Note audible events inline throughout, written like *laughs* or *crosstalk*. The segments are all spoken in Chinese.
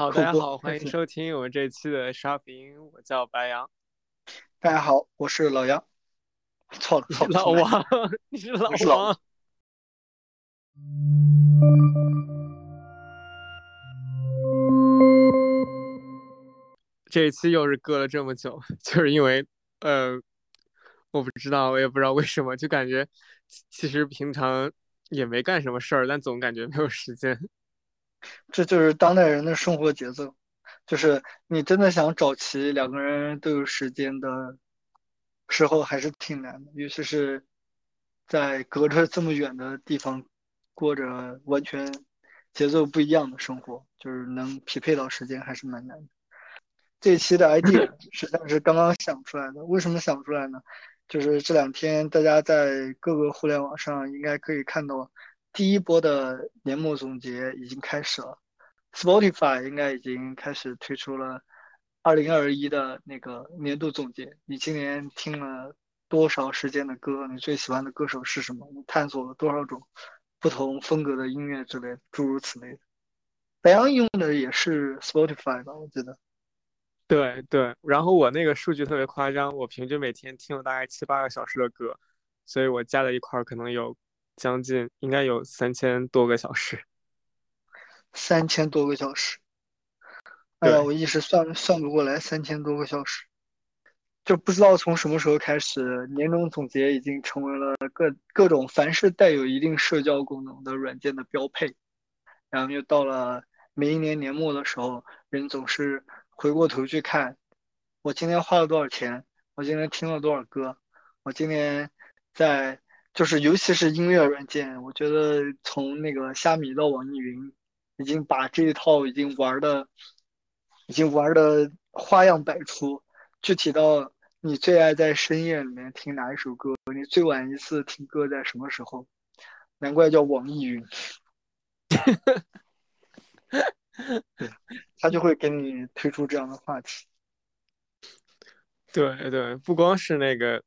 好，大家好，欢迎收听我们这一期的刷屏。我叫白羊。大家好，我是老杨。错了，老王，你是老王。这一期又是隔了这么久，就是因为呃，我不知道，我也不知道为什么，就感觉其实平常也没干什么事儿，但总感觉没有时间。这就是当代人的生活节奏，就是你真的想找齐两个人都有时间的时候，还是挺难的。尤其是在隔着这么远的地方，过着完全节奏不一样的生活，就是能匹配到时间，还是蛮难的。这一期的 *laughs* idea 实际上是刚刚想出来的。为什么想出来呢？就是这两天大家在各个互联网上应该可以看到。第一波的年末总结已经开始了，Spotify 应该已经开始推出了二零二一的那个年度总结。你今年听了多少时间的歌？你最喜欢的歌手是什么？你探索了多少种不同风格的音乐之类，诸如此类的。白羊用的也是 Spotify 吧？我记得。对对，然后我那个数据特别夸张，我平均每天听了大概七八个小时的歌，所以我加在一块儿可能有。将近应该有三千多个小时，*laughs* 三千多个小时。哎呀，我一时算算不过来，三千多个小时，就不知道从什么时候开始，年终总结已经成为了各各种凡是带有一定社交功能的软件的标配。然后又到了每一年年末的时候，人总是回过头去看，我今天花了多少钱，我今天听了多少歌，我今天在。就是，尤其是音乐软件，我觉得从那个虾米到网易云，已经把这一套已经玩的，已经玩的花样百出。具体到你最爱在深夜里面听哪一首歌，你最晚一次听歌在什么时候？难怪叫网易云，*laughs* 对，他就会给你推出这样的话题。对对，不光是那个。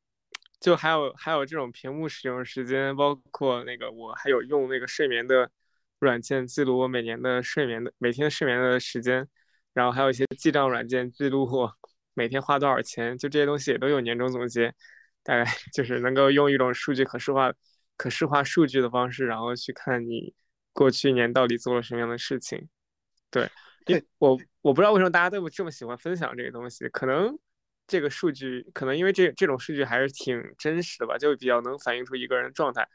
就还有还有这种屏幕使用时间，包括那个我还有用那个睡眠的软件记录我每年的睡眠的每天睡眠的时间，然后还有一些记账软件记录我每天花多少钱，就这些东西也都有年终总结，大概 *laughs* 就是能够用一种数据可视化、可视化数据的方式，然后去看你过去一年到底做了什么样的事情。对，对我我不知道为什么大家都这么喜欢分享这个东西，可能。这个数据可能因为这这种数据还是挺真实的吧，就比较能反映出一个人的状态。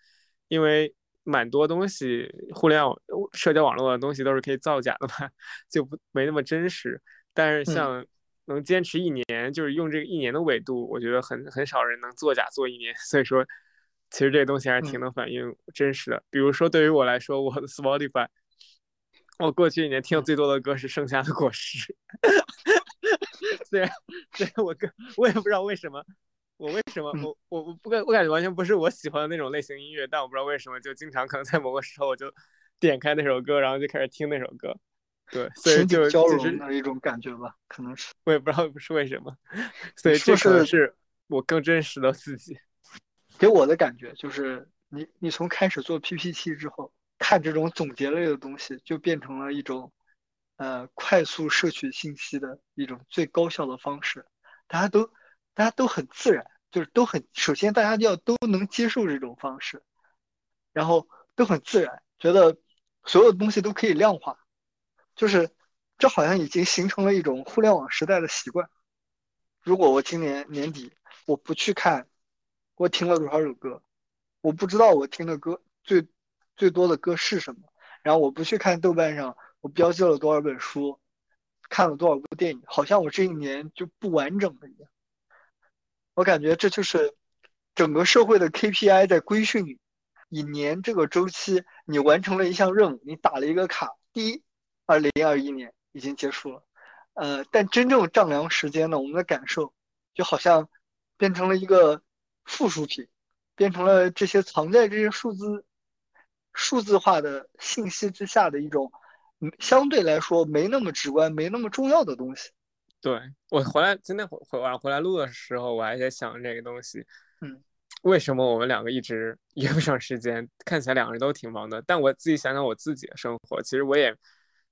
因为蛮多东西，互联网、社交网络的东西都是可以造假的嘛，*laughs* 就不没那么真实。但是像能坚持一年，就是用这个一年的纬度，我觉得很很少人能作假做一年。*laughs* 所以说，其实这个东西还是挺能反映真实的。比如说对于我来说，我的 Spotify，我过去一年听的最多的歌是《盛夏的果实》。虽然，*laughs* 虽然我跟我也不知道为什么，我为什么我我我不感我感觉完全不是我喜欢的那种类型音乐，但我不知道为什么就经常可能在某个时候我就点开那首歌，然后就开始听那首歌。对，所以就是交融的一种感觉吧，可能是我也不知道是为什么。所以这可能是我更真实的自己。*laughs* 给我的感觉就是，你你从开始做 PPT 之后，看这种总结类的东西，就变成了一种。呃，快速摄取信息的一种最高效的方式，大家都大家都很自然，就是都很首先大家要都能接受这种方式，然后都很自然，觉得所有的东西都可以量化，就是这好像已经形成了一种互联网时代的习惯。如果我今年年底我不去看我听了多少首歌，我不知道我听的歌最最多的歌是什么，然后我不去看豆瓣上。我标记了多少本书，看了多少部电影，好像我这一年就不完整了一样。我感觉这就是整个社会的 KPI 在规训你。一年这个周期，你完成了一项任务，你打了一个卡。第一，二零二一年已经结束了。呃，但真正丈量时间呢，我们的感受就好像变成了一个附属品，变成了这些藏在这些数字数字化的信息之下的一种。相对来说没那么直观，没那么重要的东西。对我回来今天回回晚上回来录的时候，我还在想这个东西。嗯，*laughs* 为什么我们两个一直约不上时间？看起来两个人都挺忙的，但我自己想想我自己的生活，其实我也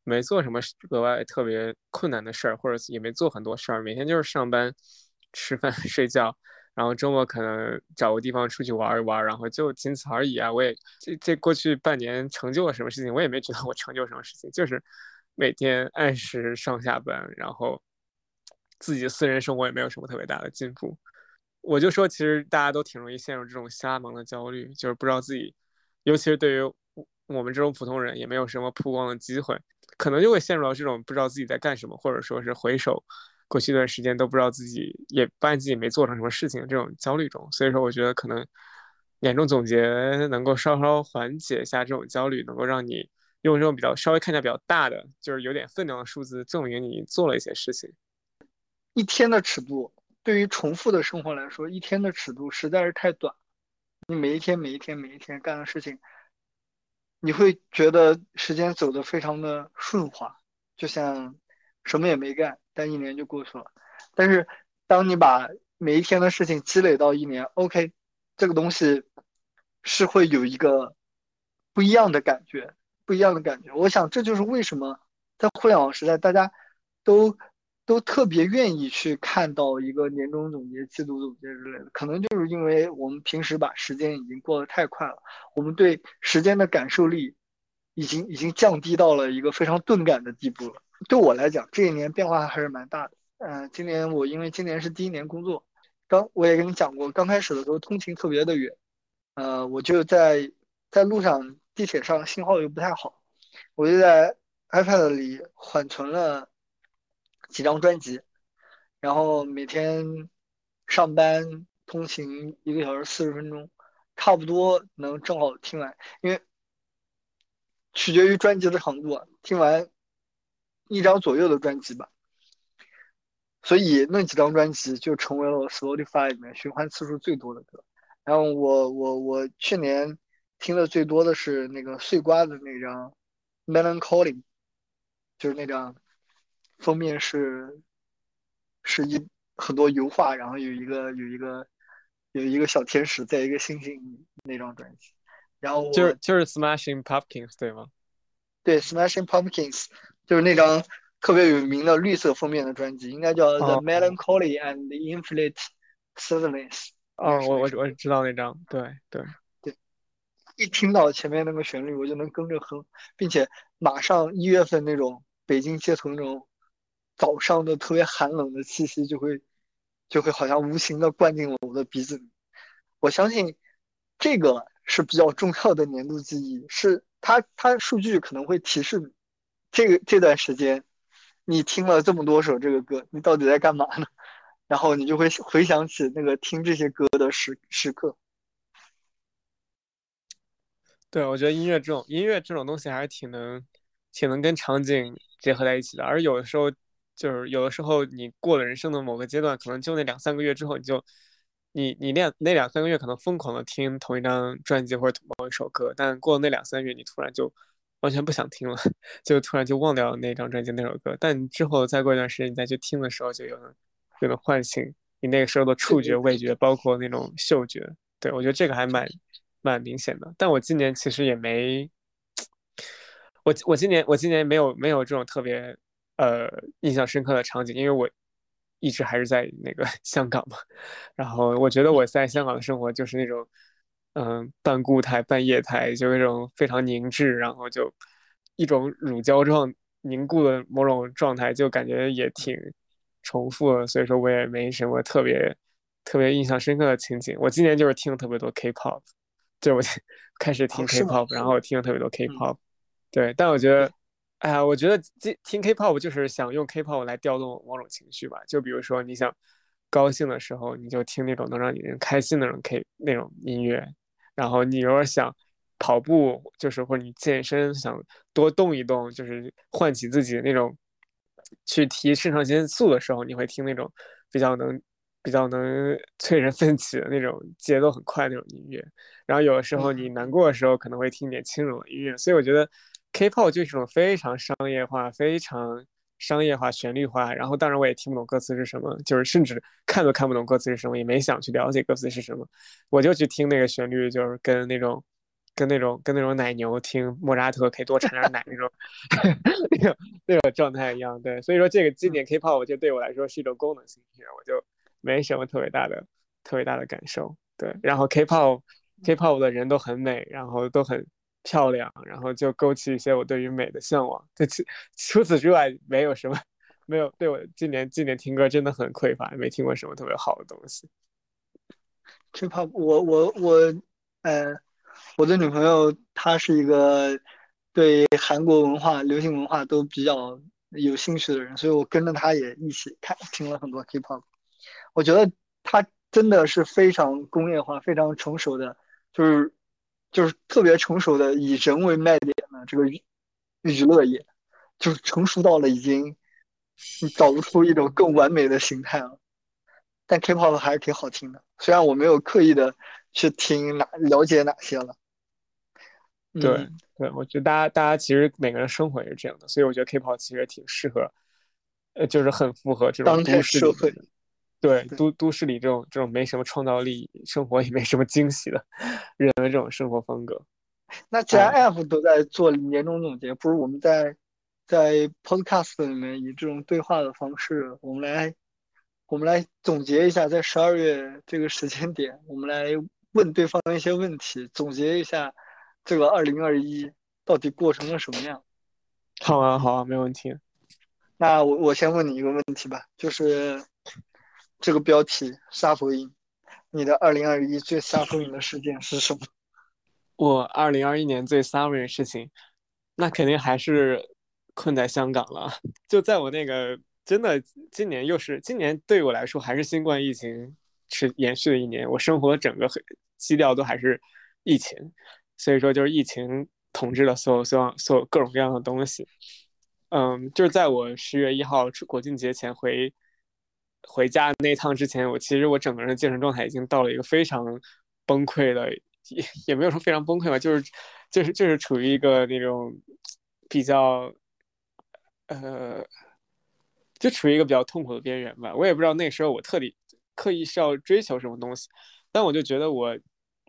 没做什么额外特别困难的事儿，或者也没做很多事儿，每天就是上班、吃饭、*laughs* 睡觉，然后周末可能找个地方出去玩一玩，然后就仅此而已啊！我也这这过去半年成就了什么事情，我也没觉得我成就什么事情，就是每天按时上下班，然后自己私人生活也没有什么特别大的进步。我就说，其实大家都挺容易陷入这种瞎忙的焦虑，就是不知道自己，尤其是对于我们这种普通人，也没有什么曝光的机会，可能就会陷入到这种不知道自己在干什么，或者说是回首过去一段时间都不知道自己，也发现自己没做成什么事情这种焦虑中。所以说，我觉得可能年终总结能够稍稍缓解一下这种焦虑，能够让你用这种比较稍微看起来比较大的，就是有点分量的数字证明你做了一些事情。一天的尺度。对于重复的生活来说，一天的尺度实在是太短。你每一天、每一天、每一天干的事情，你会觉得时间走得非常的顺滑，就像什么也没干，但一年就过去了。但是，当你把每一天的事情积累到一年，OK，这个东西是会有一个不一样的感觉，不一样的感觉。我想，这就是为什么在互联网时代，大家都。都特别愿意去看到一个年终总结、季度总结之类的，可能就是因为我们平时把时间已经过得太快了，我们对时间的感受力已经已经降低到了一个非常钝感的地步了。对我来讲，这一年变化还是蛮大的。嗯，今年我因为今年是第一年工作，刚我也跟你讲过，刚开始的时候通勤特别的远，呃，我就在在路上、地铁上信号又不太好，我就在 iPad 里缓存了。几张专辑，然后每天上班通勤一个小时四十分钟，差不多能正好听完。因为取决于专辑的长度，听完一张左右的专辑吧。所以那几张专辑就成为了我 Spotify 里面循环次数最多的歌。然后我我我去年听的最多的是那个碎瓜的那张 Melancholy，就是那张。封面是是一很多油画，然后有一个有一个有一个小天使在一个星星那张专辑，然后就是就是 Smashing Pumpkins 对吗？对，Smashing Pumpkins 就是那张特别有名的绿色封面的专辑，应该叫 The Melancholy and the Infinite Sadness。哦，我我我知道那张，对对对，一听到前面那个旋律，我就能跟着哼，并且马上一月份那种北京街头那种。早上的特别寒冷的气息就会，就会好像无形的灌进了我的鼻子里。我相信这个是比较重要的年度记忆，是它它数据可能会提示你，这个这段时间你听了这么多首这个歌，你到底在干嘛呢？*laughs* 然后你就会回想起那个听这些歌的时时刻。对，我觉得音乐这种音乐这种东西还是挺能挺能跟场景结合在一起的，而有的时候。就是有的时候，你过了人生的某个阶段，可能就那两三个月之后，你就你你那那两三个月可能疯狂的听同一张专辑或者某一首歌，但过了那两三个月，你突然就完全不想听了，就突然就忘掉那张专辑那首歌。但之后再过一段时间，你再去听的时候，就有就能唤醒你那个时候的触觉、味觉，包括那种嗅觉。对我觉得这个还蛮蛮明显的。但我今年其实也没，我我今年我今年没有没有这种特别。呃，印象深刻的场景，因为我一直还是在那个 *laughs* 香港嘛，然后我觉得我在香港的生活就是那种，嗯，半固态半液态，就那种非常凝滞，然后就一种乳胶状凝固的某种状态，就感觉也挺重复的，所以说我也没什么特别特别印象深刻的情景。我今年就是听了特别多 K-pop，就是我开始听 K-pop，然后听了特别多 K-pop，对，但我觉得。哎呀，我觉得听听 K-pop 就是想用 K-pop 来调动某种情绪吧。就比如说，你想高兴的时候，你就听那种能让你人开心的那种 K 那种音乐。然后你如果想跑步，就是或者你健身想多动一动，就是唤起自己那种去提肾上腺素的时候，你会听那种比较能比较能催人奋起的那种节奏很快那种音乐。然后有的时候你难过的时候，可能会听点轻柔的音乐。所以我觉得。K-pop 就是一种非常商业化、非常商业化、旋律化，然后当然我也听不懂歌词是什么，就是甚至看都看不懂歌词是什么，也没想去了解歌词是什么，我就去听那个旋律，就是跟那种跟那种跟那种奶牛听莫扎特可以多产点奶那种那种那种状态一样。对，所以说这个经典 K-pop，我觉得对我来说是一种功能性音乐，我就没什么特别大的特别大的感受。对，然后 K-pop K-pop 的人都很美，然后都很漂亮，然后就勾起一些我对于美的向往。就除除此之外，没有什么，*laughs* 没有对我今年今年听歌真的很匮乏，没听过什么特别好的东西。K-pop，我我我，呃，我的女朋友她是一个对韩国文化、流行文化都比较有兴趣的人，所以我跟着她也一起看听了很多 K-pop。我觉得她真的是非常工业化、非常成熟的，就是就是特别成熟的以人为卖点的这个娱娱乐业，就是成熟到了已经你找不出一种更完美的形态了。但 K-pop 还是挺好听的，虽然我没有刻意的去听哪了解哪些了。对对，我觉得大家大家其实每个人生活也是这样的，所以我觉得 K-pop 其实挺适合，呃，就是很符合这种都市社会。对都都市里这种这种没什么创造力、生活也没什么惊喜的 *laughs* 人的这种生活风格。那既然 F 都在做年终总结，不如我们在在 Podcast 里面以这种对话的方式，我们来。我们来总结一下，在十二月这个时间点，我们来问对方一些问题，总结一下这个二零二一到底过成了什么样。好啊，好啊，没问题。那我我先问你一个问题吧，就是这个标题杀福音，你的二零二一最杀福音的事件是什么？*laughs* 我二零二一年最杀福音的事情，那肯定还是困在香港了。*laughs* 就在我那个。真的，今年又是今年，对我来说还是新冠疫情持延续的一年。我生活整个基调都还是疫情，所以说就是疫情统治了所有、所有、所有各种各样的东西。嗯，就是在我十月一号国庆节前回回家那趟之前，我其实我整个人的精神状态已经到了一个非常崩溃的，也也没有说非常崩溃吧，就是就是就是处于一个那种比较呃。就处于一个比较痛苦的边缘吧，我也不知道那时候我特地刻意是要追求什么东西，但我就觉得我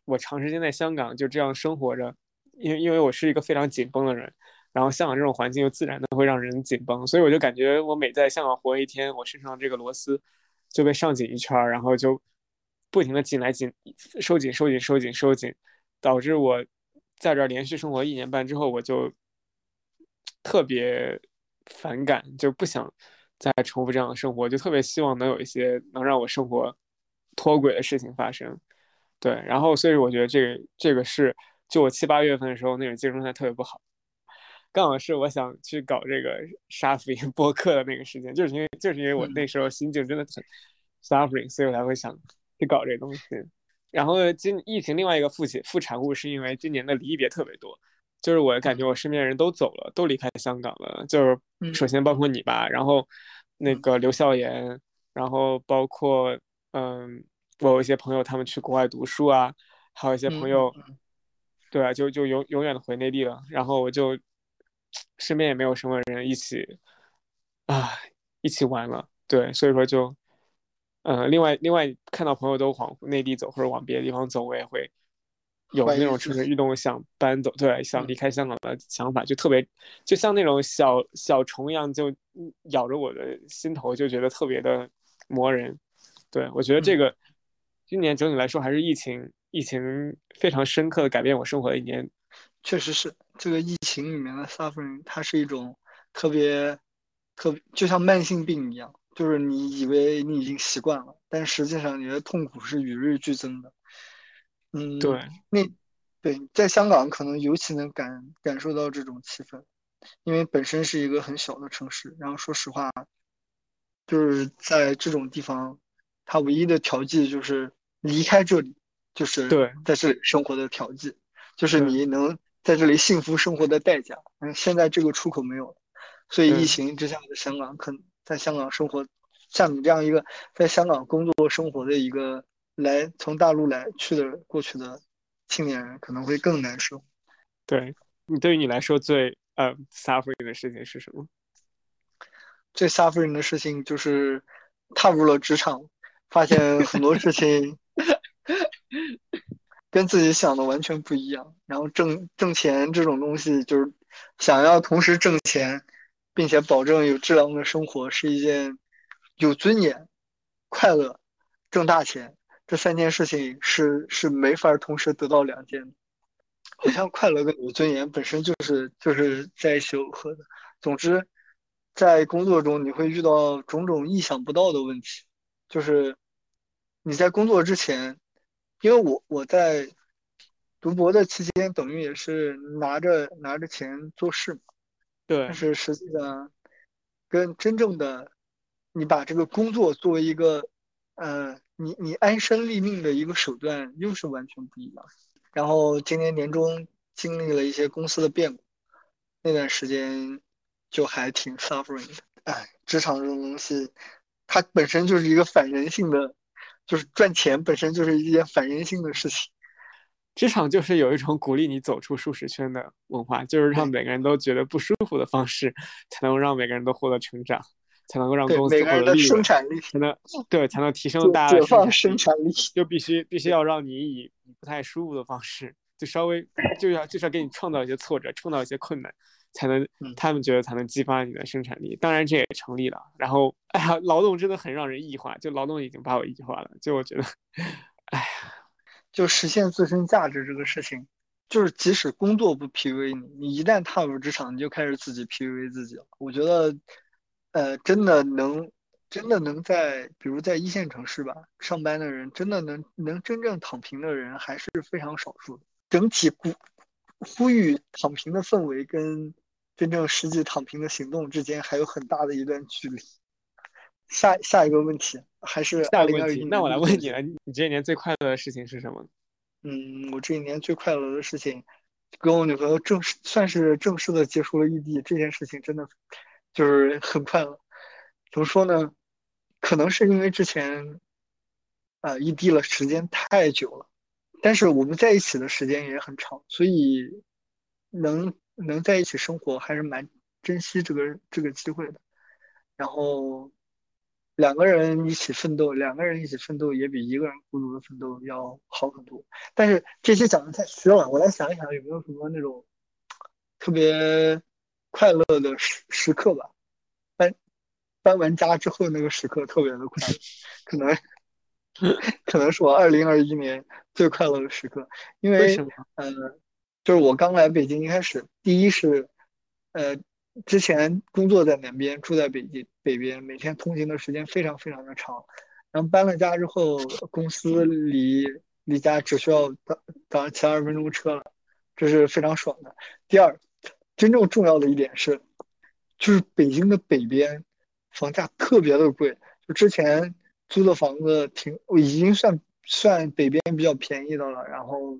我长时间在香港就这样生活着，因为因为我是一个非常紧绷的人，然后香港这种环境又自然的会让人紧绷，所以我就感觉我每在香港活一天，我身上这个螺丝就被上紧一圈，然后就不停的紧来紧收紧收紧收紧收紧，导致我在这儿连续生活一年半之后，我就特别反感，就不想。再重复这样的生活，就特别希望能有一些能让我生活脱轨的事情发生。对，然后所以我觉得这个这个是，就我七八月份的时候那种精神状态特别不好，刚好是我想去搞这个 suffering 播客的那个时间，就是因为就是因为我那时候心境真的很 suffering，所以我才会想去搞这东西。然后今疫情另外一个副起副产物是因为今年的离别特别多。就是我感觉我身边人都走了，都离开香港了。就是首先包括你吧，然后那个刘笑言，然后包括嗯，我有一些朋友他们去国外读书啊，还有一些朋友，对啊，就就永永远的回内地了。然后我就身边也没有什么人一起啊一起玩了。对，所以说就嗯，另外另外看到朋友都往内地走或者往别的地方走，我也会。有那种蠢蠢欲动想搬走，对，想离开香港的想法，就特别，就像那种小小虫一样，就咬着我的心头，就觉得特别的磨人。对我觉得这个今年整体来说还是疫情，疫情非常深刻的改变我生活的一年。确实是这个疫情里面的 suffering，它是一种特别特，就像慢性病一样，就是你以为你已经习惯了，但实际上你的痛苦是与日俱增的。嗯，对，那对，在香港可能尤其能感感受到这种气氛，因为本身是一个很小的城市。然后说实话，就是在这种地方，它唯一的调剂就是离开这里，就是对，在这里生活的调剂，就是你能在这里幸福生活的代价。嗯，现在这个出口没有了，所以疫情之下的香港，可能在香港生活，像你这样一个在香港工作生活的一个。来从大陆来去的过去的青年人可能会更难受。对你，对于你来说最呃 suffering 的事情是什么？最 suffering 的事情就是踏入了职场，发现很多事情。跟自己想的完全不一样。然后挣挣钱这种东西，就是想要同时挣钱，并且保证有质量的生活，是一件有尊严、快乐、挣大钱这三件事情是是没法同时得到两件的。好像快乐跟有尊严本身就是就是在一起耦合的。总之，在工作中你会遇到种种意想不到的问题，就是你在工作之前，因为我我在读博的期间，等于也是拿着拿着钱做事嘛，对但，是实际上跟真正的你把这个工作作为一个呃你你安身立命的一个手段，又是完全不一样。然后今年年终经历了一些公司的变故，那段时间就还挺 suffering 的。哎，职场这种东西，它本身就是一个反人性的，就是赚钱本身就是一件反人性的事情。职场就是有一种鼓励你走出舒适圈的文化，就是让每个人都觉得不舒服的方式，才能让每个人都获得成长，才能够让公司每个人的获得生产力，才能对才能提升大家的生产力。生产力。就必须 *laughs* 必须要让你以不太舒服的方式，就稍微就要就是要给你创造一些挫折，创造一些困难，才能嗯他们觉得才能激发你的生产力。当然这也成立了。然后哎呀，劳动真的很让人异化，就劳动已经把我异化了。就我觉得，哎呀，就实现自身价值这个事情，就是即使工作不 PUA 你，你一旦踏入职场，你就开始自己 PUA 自己了。我觉得，呃，真的能，真的能在，比如在一线城市吧，上班的人，真的能能真正躺平的人还是非常少数的。整体鼓呼吁躺平的氛围跟真正实际躺平的行动之间还有很大的一段距离。下下一个问题还是下一个问题，那我来问你了，你你这一年最快乐的事情是什么？嗯，我这一年最快乐的事情，跟我女朋友正式算是正式的结束了异地，这件事情真的就是很快乐。怎么说呢？可能是因为之前呃异地了时间太久了，但是我们在一起的时间也很长，所以能能在一起生活还是蛮珍惜这个这个机会的。然后两个人一起奋斗，两个人一起奋斗也比一个人孤独的奋斗要好很多。但是这些讲的太虚了，我来想一想有没有什么那种特别快乐的时时刻吧。搬搬完家之后那个时刻特别的快乐，可能 *laughs* 可能是我二零二一年最快乐的时刻，因为为？呃，就是我刚来北京一开始，第一是呃之前工作在南边，住在北京北边，每天通勤的时间非常非常的长。然后搬了家之后，公司离离家只需要早早上骑二十分钟车了，这是非常爽的。第二，真正重要的一点是，就是北京的北边房价特别的贵，就之前租的房子挺已经算算北边比较便宜的了，然后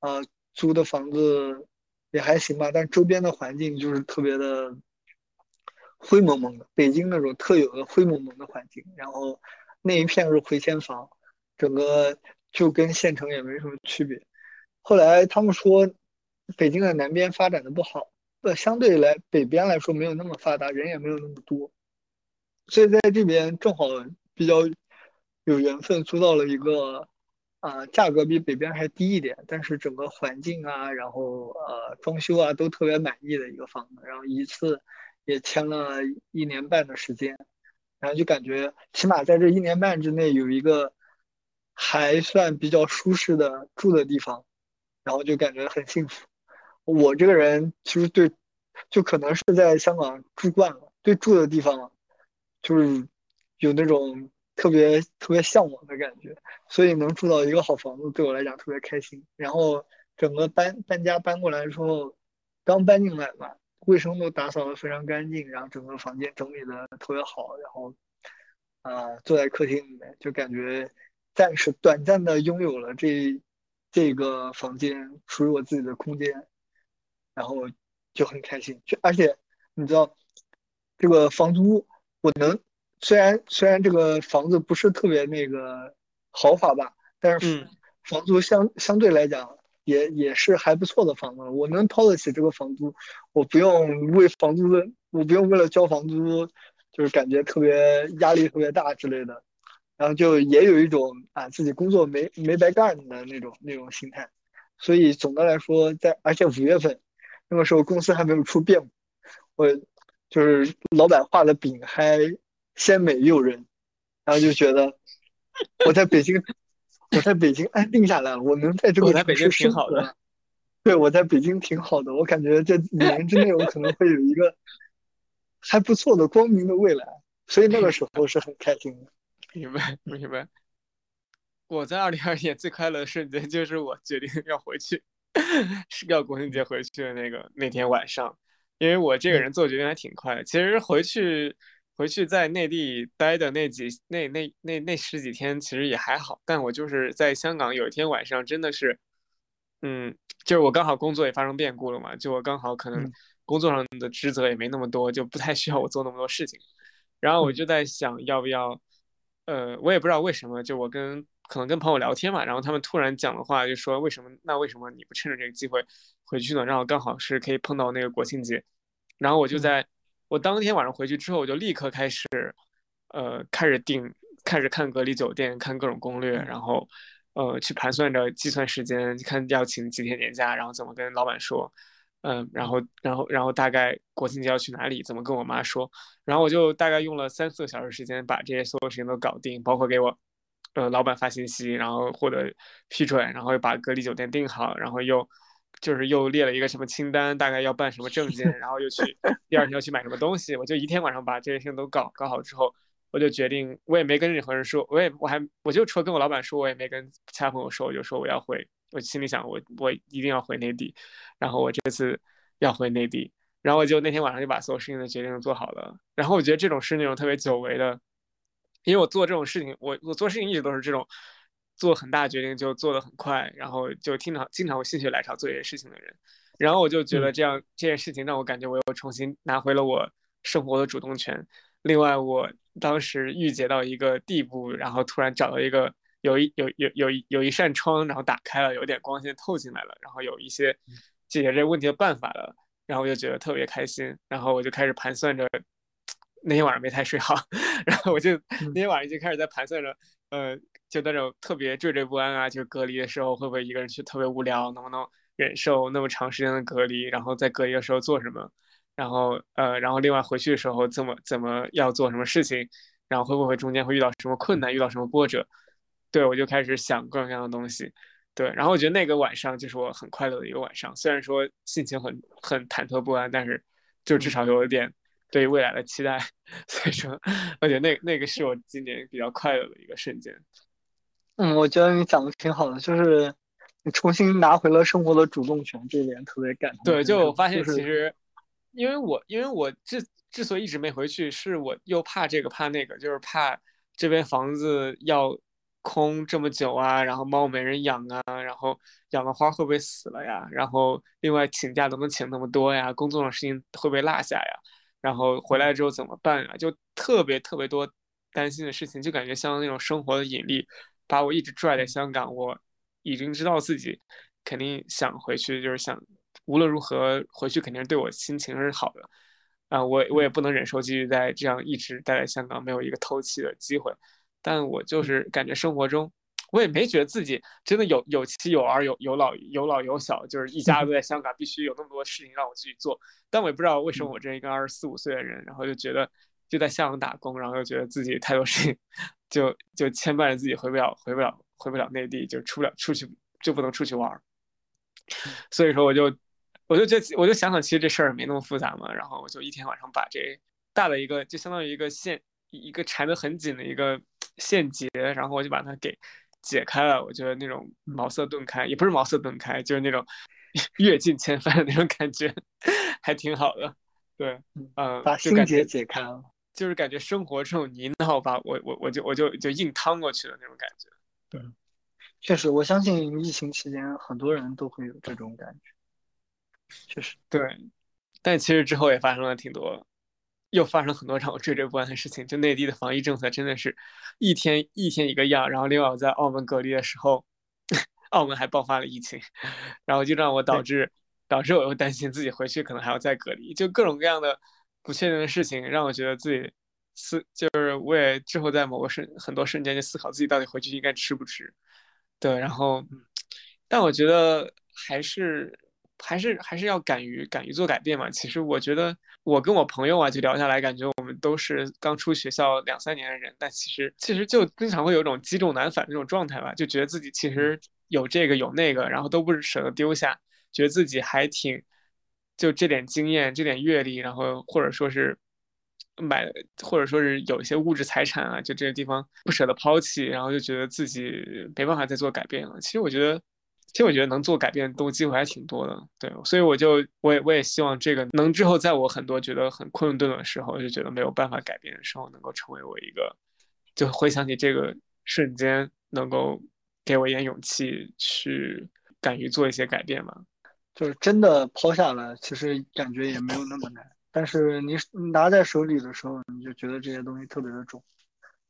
呃租的房子也还行吧，但周边的环境就是特别的灰蒙蒙的，北京那种特有的灰蒙蒙的环境。然后那一片是回迁房，整个就跟县城也没什么区别。后来他们说，北京的南边发展的不好，呃，相对来北边来说没有那么发达，人也没有那么多，所以在这边正好比较有缘分租到了一个。啊、价格比北边还低一点，但是整个环境啊，然后呃装修啊都特别满意的一个房子，然后一次也签了一年半的时间，然后就感觉起码在这一年半之内有一个还算比较舒适的住的地方，然后就感觉很幸福。我这个人其实对，就可能是在香港住惯了，对住的地方就是有那种特别特别向往的感觉。所以能住到一个好房子，对我来讲特别开心。然后整个搬搬家搬过来之后，刚搬进来嘛，卫生都打扫的非常干净，然后整个房间整理的特别好。然后，啊、坐在客厅里面就感觉暂时短暂的拥有了这这个房间属于我自己的空间，然后就很开心。就而且你知道，这个房租我能虽然虽然这个房子不是特别那个。豪华吧，但是嗯房租相相对来讲也也是还不错的房子，我能掏得起这个房租，我不用为房租的，我不用为了交房租，就是感觉特别压力特别大之类的，然后就也有一种啊自己工作没没白干的那种那种心态，所以总的来说，在而且五月份那个时候公司还没有出变，我就是老板画的饼还鲜美诱人，然后就觉得我在北京，我在北京安定下来了，我能在这个城市生活。对，我在北京挺好的，我感觉这五年之内我可能会有一个还不错的光明的未来，所以那个时候是很开心的。*laughs* 明白，明白。我在二零二年最快乐的瞬间就是我决定要回去，是要国庆节回去的那个那天晚上，因为我这个人做决定还挺快的。其实回去回去在内地待的那几那那那那十几天其实也还好，但我就是在香港有一天晚上真的是，嗯，就是我刚好工作也发生变故了嘛，就我刚好可能工作上的职责也没那么多，就不太需要我做那么多事情，然后我就在想要不要，呃，我也不知道为什么，就我跟。可能跟朋友聊天嘛，然后他们突然讲的话就说：“为什么？那为什么你不趁着这个机会回去呢？然后刚好是可以碰到那个国庆节。”然后我就在我当天晚上回去之后，我就立刻开始，呃，开始订，开始看隔离酒店，看各种攻略，然后，呃，去盘算着计算时间，看要请几天年假，然后怎么跟老板说，嗯，然后，然后，然后大概国庆节要去哪里，怎么跟我妈说，然后我就大概用了三四个小时时间把这些所有事情都搞定，包括给我。呃，老板发信息，然后获得批准，然后又把隔离酒店订好，然后又就是又列了一个什么清单，大概要办什么证件，然后又去 *laughs* 第二天要去买什么东西。我就一天晚上把这些事情都搞搞好之后，我就决定，我也没跟任何人说，我也我还我就除了跟我老板说，我也没跟其他朋友说，我就说我要回，我心里想我我一定要回内地，然后我这次要回内地，然后我就那天晚上就把所有事情的决定都做好了。然后我觉得这种是那种特别久违的。因为我做这种事情，我我做事情一直都是这种做很大决定就做的很快，然后就经常经常会心血来潮做一些事情的人，然后我就觉得这样这件事情让我感觉我又重新拿回了我生活的主动权。另外，我当时郁结到一个地步，然后突然找到一个有一有有有有一扇窗，然后打开了，有点光线透进来了，然后有一些解决这个问题的办法了，然后我就觉得特别开心，然后我就开始盘算着。*tsk* 那天晚上没太睡好，*laughs* 然后我就那天晚上就开始在盘算着，呃，就那种特别惴惴不安啊，就是隔离的时候会不会一个人去特别无聊，能不能忍受那么长时间的隔离，然后在隔离的时候做什么，然后呃，然后另外回去的时候怎么怎么要做什么事情，然后会不会中间会遇到什么困难，遇到什么波折，对我就开始想各种各样的东西，对，然后我觉得那个晚上就是我很快乐的一个晚上，虽然说心情很很忐忑不安，但是就至少有一点。对未来的期待，*laughs* 所以说，我觉得那那个是我今年比较快乐的一个瞬间。嗯，我觉得你讲的挺好的，就是你重新拿回了生活的主动权，这一点特别感动。对，就我发现其实，因为我因为我之之所以一直没回去，是我又怕这个怕那个，就是怕这边房子要空这么久啊，然后猫没人养啊，然后养的花会不会死了呀？然后另外请假能不能请那么多呀？工作的事情会不会落下呀？然后回来之后怎么办啊？就特别特别多担心的事情，就感觉像那种生活的引力，把我一直拽在香港。我已经知道自己肯定想回去，就是想无论如何回去，肯定是对我心情是好的。啊，我我也不能忍受继续在这样一直待在香港，没有一个透气的机会。但我就是感觉生活中。我也没觉得自己真的有有妻有儿有有老有老有小，就是一家都在香港，必须有那么多事情让我去做。但我也不知道为什么我这一个二十四五岁的人，然后就觉得就在香港打工，然后又觉得自己太多事情，*laughs* 就就牵绊着自己回不了回不了回不了内地，就出不了出去就不能出去玩。*laughs* 所以说我就我就觉我就想想，其实这事儿没那么复杂嘛。然后我就一天晚上把这大的一个就相当于一个线一个缠得很紧的一个线结，然后我就把它给。解开了，我觉得那种茅塞顿开，也不是茅塞顿开，就是那种阅尽千帆的那种感觉，*laughs* 还挺好的。对，嗯，把心结解开了，就是感觉生活这种泥淖，吧我我我就我就就硬趟过去的那种感觉。对，确实，我相信疫情期间很多人都会有这种感觉。确实，对，但其实之后也发生了挺多。又发生很多让我惴惴不安的事情，就内地的防疫政策真的是一天一天一个样。然后另外我在澳门隔离的时候，*laughs* 澳门还爆发了疫情，然后就让我导致导致我又担心自己回去可能还要再隔离，就各种各样的不确定的事情，让我觉得自己思就是我也之后在某个瞬很多瞬间就思考自己到底回去应该吃不吃。对，然后但我觉得还是还是还是要敢于敢于做改变嘛。其实我觉得我跟我朋友啊，就聊下来，感觉我们都是刚出学校两三年的人，但其实其实就经常会有种积重难返这种状态吧，就觉得自己其实有这个有那个，然后都不是舍得丢下，觉得自己还挺就这点经验这点阅历，然后或者说是。买或者说是有一些物质财产啊，就这个地方不舍得抛弃，然后就觉得自己没办法再做改变了。其实我觉得，其实我觉得能做改变都机会还挺多的，对。所以我就我也我也希望这个能之后在我很多觉得很困顿的时候，就觉得没有办法改变的时候，能够成为我一个，就回想起这个瞬间，能够给我一点勇气去敢于做一些改变嘛。就是真的抛下来，其实感觉也没有那么难。但是你拿在手里的时候，你就觉得这些东西特别的重，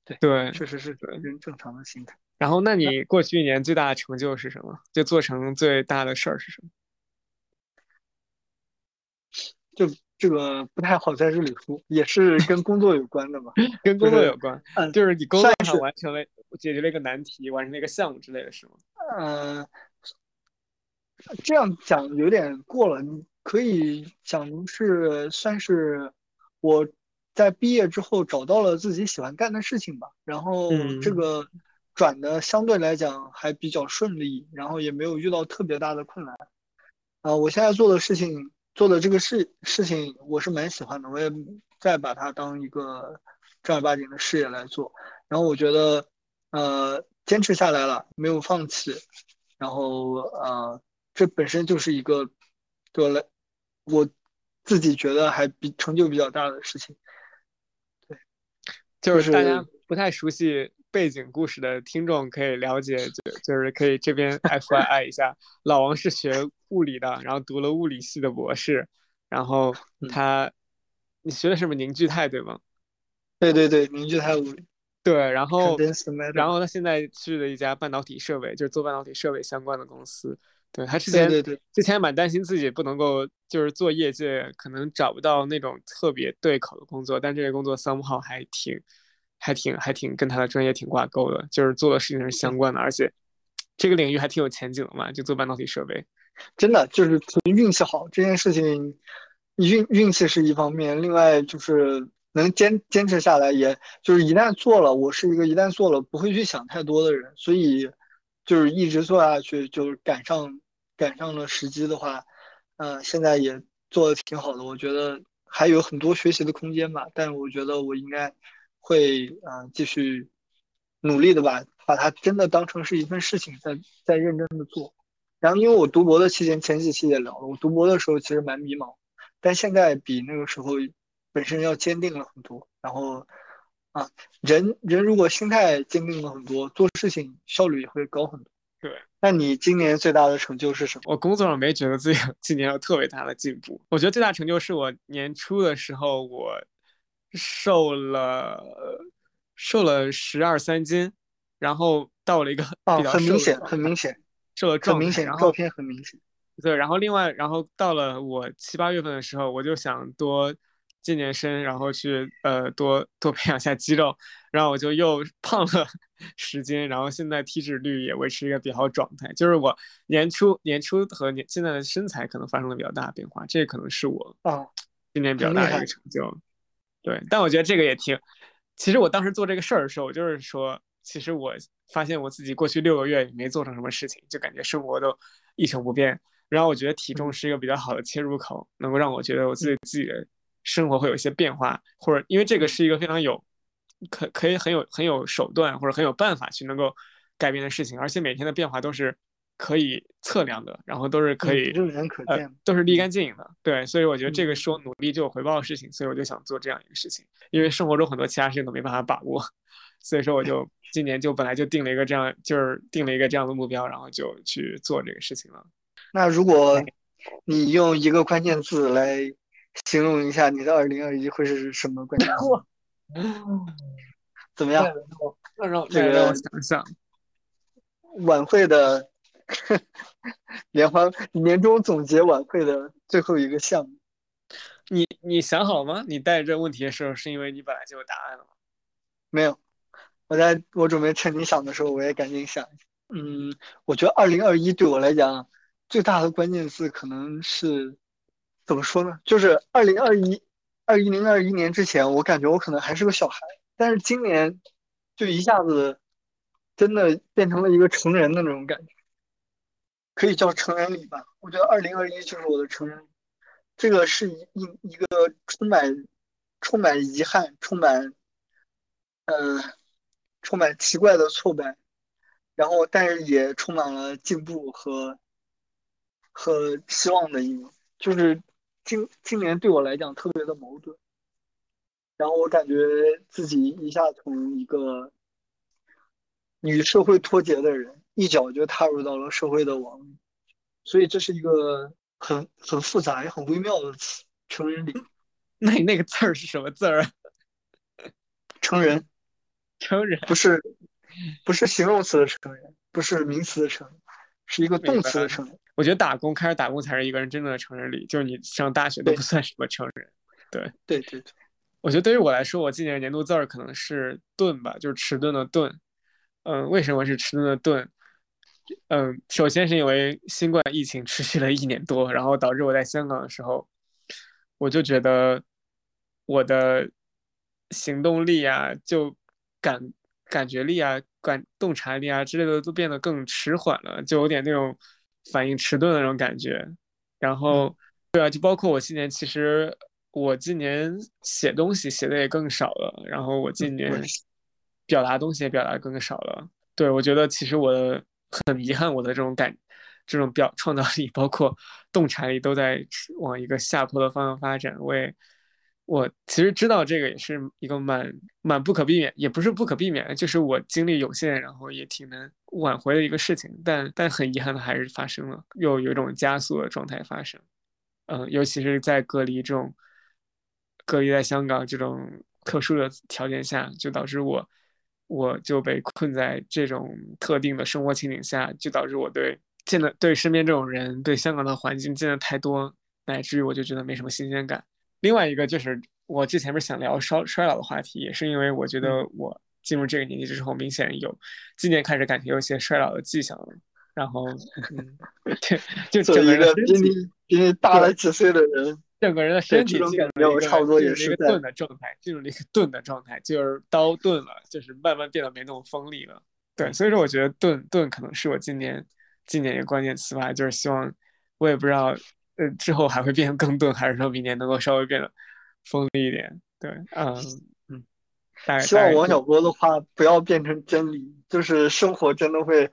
对对，确实是人正常的心态。然后，那你过去一年最大的成就是什么？就做成最大的事儿是什么？就这个不太好在这里说，也是跟工作有关的嘛，*laughs* 跟工作有关。嗯，就是你工作上完成了，解决了一个难题，完成了一个项目之类的是吗？嗯，这样讲有点过了。你。可以讲是算是我在毕业之后找到了自己喜欢干的事情吧，然后这个转的相对来讲还比较顺利，然后也没有遇到特别大的困难。啊，我现在做的事情做的这个事事情我是蛮喜欢的，我也在把它当一个正儿八经的事业来做。然后我觉得呃坚持下来了，没有放弃，然后呃这本身就是一个对我来。我自己觉得还比成就比较大的事情，对，就是大家不太熟悉背景故事的听众可以了解，就就是可以这边 *laughs* F Y I 一下，老王是学物理的，然后读了物理系的博士，然后他，你学的是什么凝聚态对吗？对对对，凝聚态物理。对，然后然后他现在去了一家半导体设备，就是做半导体设备相关的公司。对他之前对对之前蛮担心自己不能够就是做业界可能找不到那种特别对口的工作，但这个工作 somehow 还挺还挺还挺跟他的专业挺挂钩的，就是做的事情是相关的，而且这个领域还挺有前景的嘛，就做半导体设备，真的就是纯运气好这件事情，运运气是一方面，另外就是能坚坚持下来，也就是一旦做了，我是一个一旦做了不会去想太多的人，所以。就是一直做下去，就是赶上赶上了时机的话，嗯，现在也做的挺好的。我觉得还有很多学习的空间吧，但我觉得我应该会嗯继续努力的吧，把它真的当成是一份事情，在在认真的做。然后因为我读博的期间，前几期也聊了，我读博的时候其实蛮迷茫，但现在比那个时候本身要坚定了很多。然后。啊，人人如果心态坚定了很多，做事情效率也会高很多。对，那你今年最大的成就是什么？我工作上没觉得自己今年有特别大的进步。我觉得最大成就是我年初的时候，我瘦了瘦了十二三斤，然后到了一个比较很明显，很明显，瘦了很明显，照片很明显。对，然后另外，然后到了我七八月份的时候，我就想多。健健身，然后去呃多多培养下肌肉，然后我就又 *laughs* 胖了十斤，然后现在体脂率也维持一个比较好状态。就是我年初年初和年现在的身材可能发生了比较大的变化，这可能是我啊今年比较大的一个成就。对，但我觉得这个也挺，其实我当时做这个事儿的时候，我就是说，其实我发现我自己过去六个月也没做成什么事情，就感觉生活都一成不变。然后我觉得体重是一个比较好的切入口，能够让我觉得我自己自己的。生活会有一些变化，或者因为这个是一个非常有可可以很有很有手段或者很有办法去能够改变的事情，而且每天的变化都是可以测量的，然后都是可以肉眼可见，都是立竿见影的。对，所以我觉得这个是我努力就有回报的事情，所以我就想做这样一个事情。因为生活中很多其他事情都没办法把握，所以说我就 *laughs* 今年就本来就定了一个这样，就是定了一个这样的目标，然后就去做这个事情了。那如果你用一个关键字来。形容一下你的二零二一会是什么关键词？*laughs* 怎么样？让让让我想想。晚会的联欢年终总结晚会的最后一个项目，你你想好了吗？你带着这问题的时候，是因为你本来就有答案了吗？没有，我在我准备趁你想的时候，我也赶紧想。嗯，我觉得二零二一对我来讲，最大的关键字可能是怎么说呢？就是二零二一、二一零二一年之前，我感觉我可能还是个小孩，但是今年就一下子真的变成了一个成人的那种感觉，可以叫成人礼吧。我觉得二零二一就是我的成人礼，这个是一一一个充满充满遗憾、充满呃充满奇怪的挫败，然后但是也充满了进步和。和希望的一年，就是今今年对我来讲特别的矛盾，然后我感觉自己一下从一个与社会脱节的人，一脚就踏入到了社会的网里，所以这是一个很很复杂也很微妙的词——成人礼。那你那个字儿是什么字儿啊？*laughs* 成人，成人不是不是形容词的成人，不是名词的成，是一个动词的成人。我觉得打工开始打工才是一个人真正的成人礼，就是你上大学都不算什么成人。对对对对，我觉得对于我来说，我今年年度字儿可能是“钝”吧，就是迟钝的“钝”。嗯，为什么是迟钝的“钝”？嗯，首先是因为新冠疫情持续了一年多，然后导致我在香港的时候，我就觉得我的行动力啊，就感感觉力啊、感洞察力啊之类的都变得更迟缓了，就有点那种。反应迟钝的那种感觉，然后，对啊，就包括我今年，其实我今年写东西写的也更少了，然后我今年表达东西也表达更少了。对我觉得其实我的很遗憾，我的这种感，这种表创造力，包括洞察力都在往一个下坡的方向发展。我也。我其实知道这个也是一个蛮蛮不可避免，也不是不可避免，就是我精力有限，然后也挺难挽回的一个事情。但但很遗憾的还是发生了，又有一种加速的状态发生。嗯，尤其是在隔离这种隔离在香港这种特殊的条件下，就导致我我就被困在这种特定的生活情景下，就导致我对见的对身边这种人，对香港的环境见的太多，乃至于我就觉得没什么新鲜感。另外一个就是我之前不是想聊衰衰老的话题，也是因为我觉得我进入这个年纪之后，明显有今年开始感觉有些衰老的迹象了。然后，对，就整个人比你比你大了几岁的人，整个人的身体进入了差不多也是一个钝的状态，进入了一个钝的状态，就是刀钝了，就是慢慢变得没那么锋利了。对，所以说我觉得钝钝可能是我今年今年一个关键词吧，就是希望我也不知道。呃，之后还会变得更钝，还是说明年能够稍微变得锋利一点？对，嗯嗯。希望王小波的话不要变成真理，就是生活真的会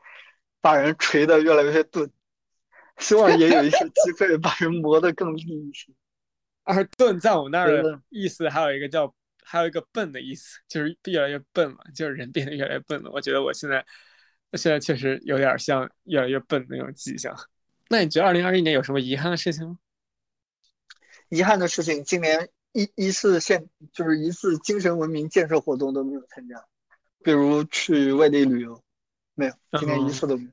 把人锤的越来越钝。希望也有一些 *laughs* 机会把人磨得更利一些。而钝在我们那儿的意思还有一个叫还有一个笨的意思，就是越来越笨了，就是人变得越来越笨了。我觉得我现在我现在确实有点像越来越笨的那种迹象。那你觉得二零二一年有什么遗憾的事情吗？遗憾的事情，今年一一次现就是一次精神文明建设活动都没有参加，比如去外地旅游，没有，今年一次都没有；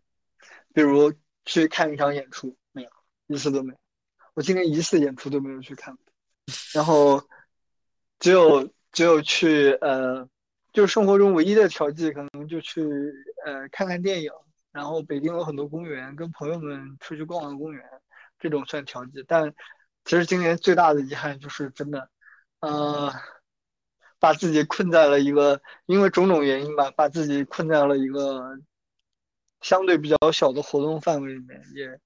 比如去看一场演出，没有，一次都没有。我今年一次演出都没有去看，然后只有只有去呃，就是生活中唯一的调剂，可能就去呃看看电影。然后北京有很多公园，跟朋友们出去逛逛公园，这种算调剂。但其实今年最大的遗憾就是真的，呃，把自己困在了一个因为种种原因吧，把自己困在了一个相对比较小的活动范围里面，也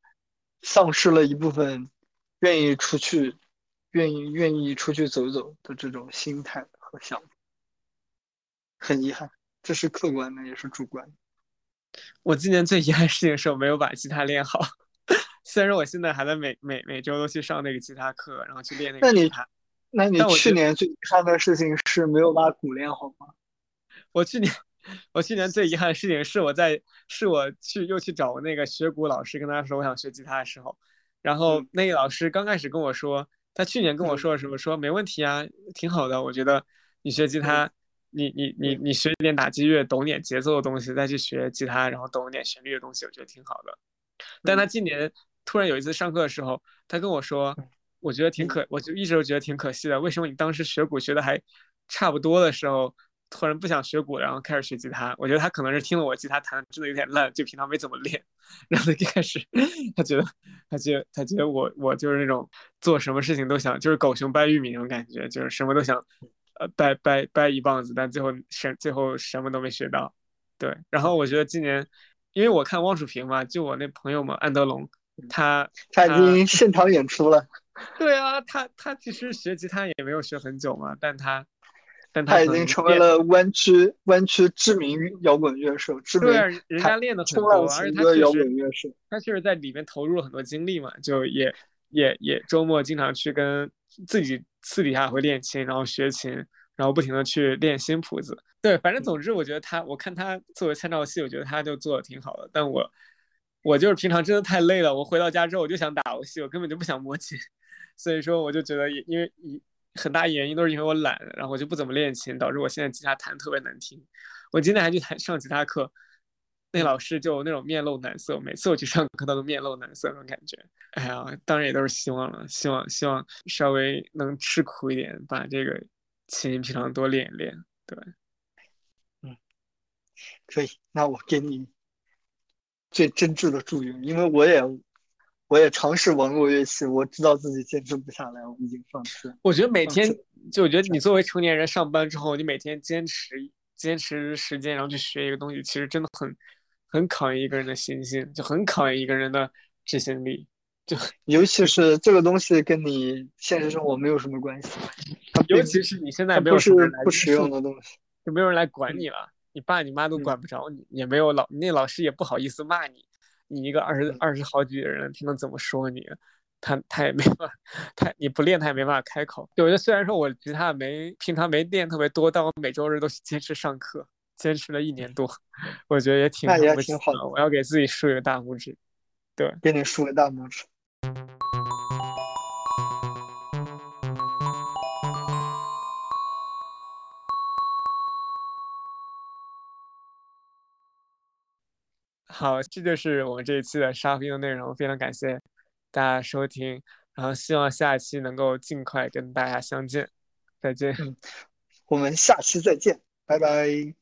丧失了一部分愿意出去、愿意愿意出去走走的这种心态和想法。很遗憾，这是客观的，也是主观的。我今年最遗憾的事情是我没有把吉他练好，*laughs* 虽然说我现在还在每每每周都去上那个吉他课，然后去练那个吉他。那你去年最遗憾的事情是没有把鼓练好吗？*laughs* 我去年我去年最遗憾的事情是我在是我去又去找我那个学鼓老师，跟他说我想学吉他的时候，然后那个老师刚开始跟我说，他去年跟我说的时候说没问题啊，挺好的，我觉得你学吉他。你你你你学一点打击乐，懂点节奏的东西，再去学吉他，然后懂一点旋律的东西，我觉得挺好的。但他今年突然有一次上课的时候，他跟我说，我觉得挺可，我就一直都觉得挺可惜的。为什么你当时学鼓学的还差不多的时候，突然不想学鼓，然后开始学吉他。我觉得他可能是听了我吉他弹的真的有点烂，就平常没怎么练，然后一开始 *laughs* 他觉得他觉得他觉得我我就是那种做什么事情都想就是狗熊掰玉米那种感觉，就是什么都想呃掰掰掰一棒子，但最后什最后什么都没学到。对，然后我觉得今年因为我看汪楚平嘛，就我那朋友嘛，安德龙，他他已经现场演出了。*laughs* 对啊，他他其实学吉他也没有学很久嘛，但他。但他已经成为了湾区湾区知名摇滚乐手，知名人家练的很多，而且他确实他确实在里面投入了很多精力嘛，就也也也周末经常去跟自己私底下会练琴，然后学琴，然后不停的去练新谱子。对，反正总之我觉得他，我看他作为参照系，我觉得他就做的挺好的。但我我就是平常真的太累了，我回到家之后我就想打游戏，我根本就不想摸琴，所以说我就觉得因为。很大原因都是因为我懒，然后我就不怎么练琴，导致我现在吉他弹特别难听。我今天还去弹上吉他课，那老师就那种面露难色，每次我去上课他都面露难色那种感觉。哎呀，当然也都是希望了，希望希望稍微能吃苦一点，把这个琴平常多练一练。对，嗯，可以。那我给你最真挚的祝愿，因为我也。我也尝试网络乐器，我知道自己坚持不下来，我已经放弃。我觉得每天，就我觉得你作为成年人上班之后，你每天坚持坚持时间，然后去学一个东西，其实真的很很考验一个人的心性，就很考验一个人的执行力。就 *laughs* 尤其是这个东西跟你现实生活没有什么关系，尤其是你现在没有是不实用的东西，就没有人来管你了，你爸你妈都管不着你，也没有老那老师也不好意思骂你。你一个二十二十好几的人，他能怎么说你？他他也没法，他你不练他也没办法开口。我觉得虽然说我吉他没平常没练特别多，但我每周日都坚持上课，坚持了一年多，我觉得也挺也挺好的。我要给自己竖一个大拇指，对，给你竖个大拇指。好，这就是我们这一期的沙冰的内容，非常感谢大家收听，然后希望下一期能够尽快跟大家相见，再见。我们下期再见，拜拜。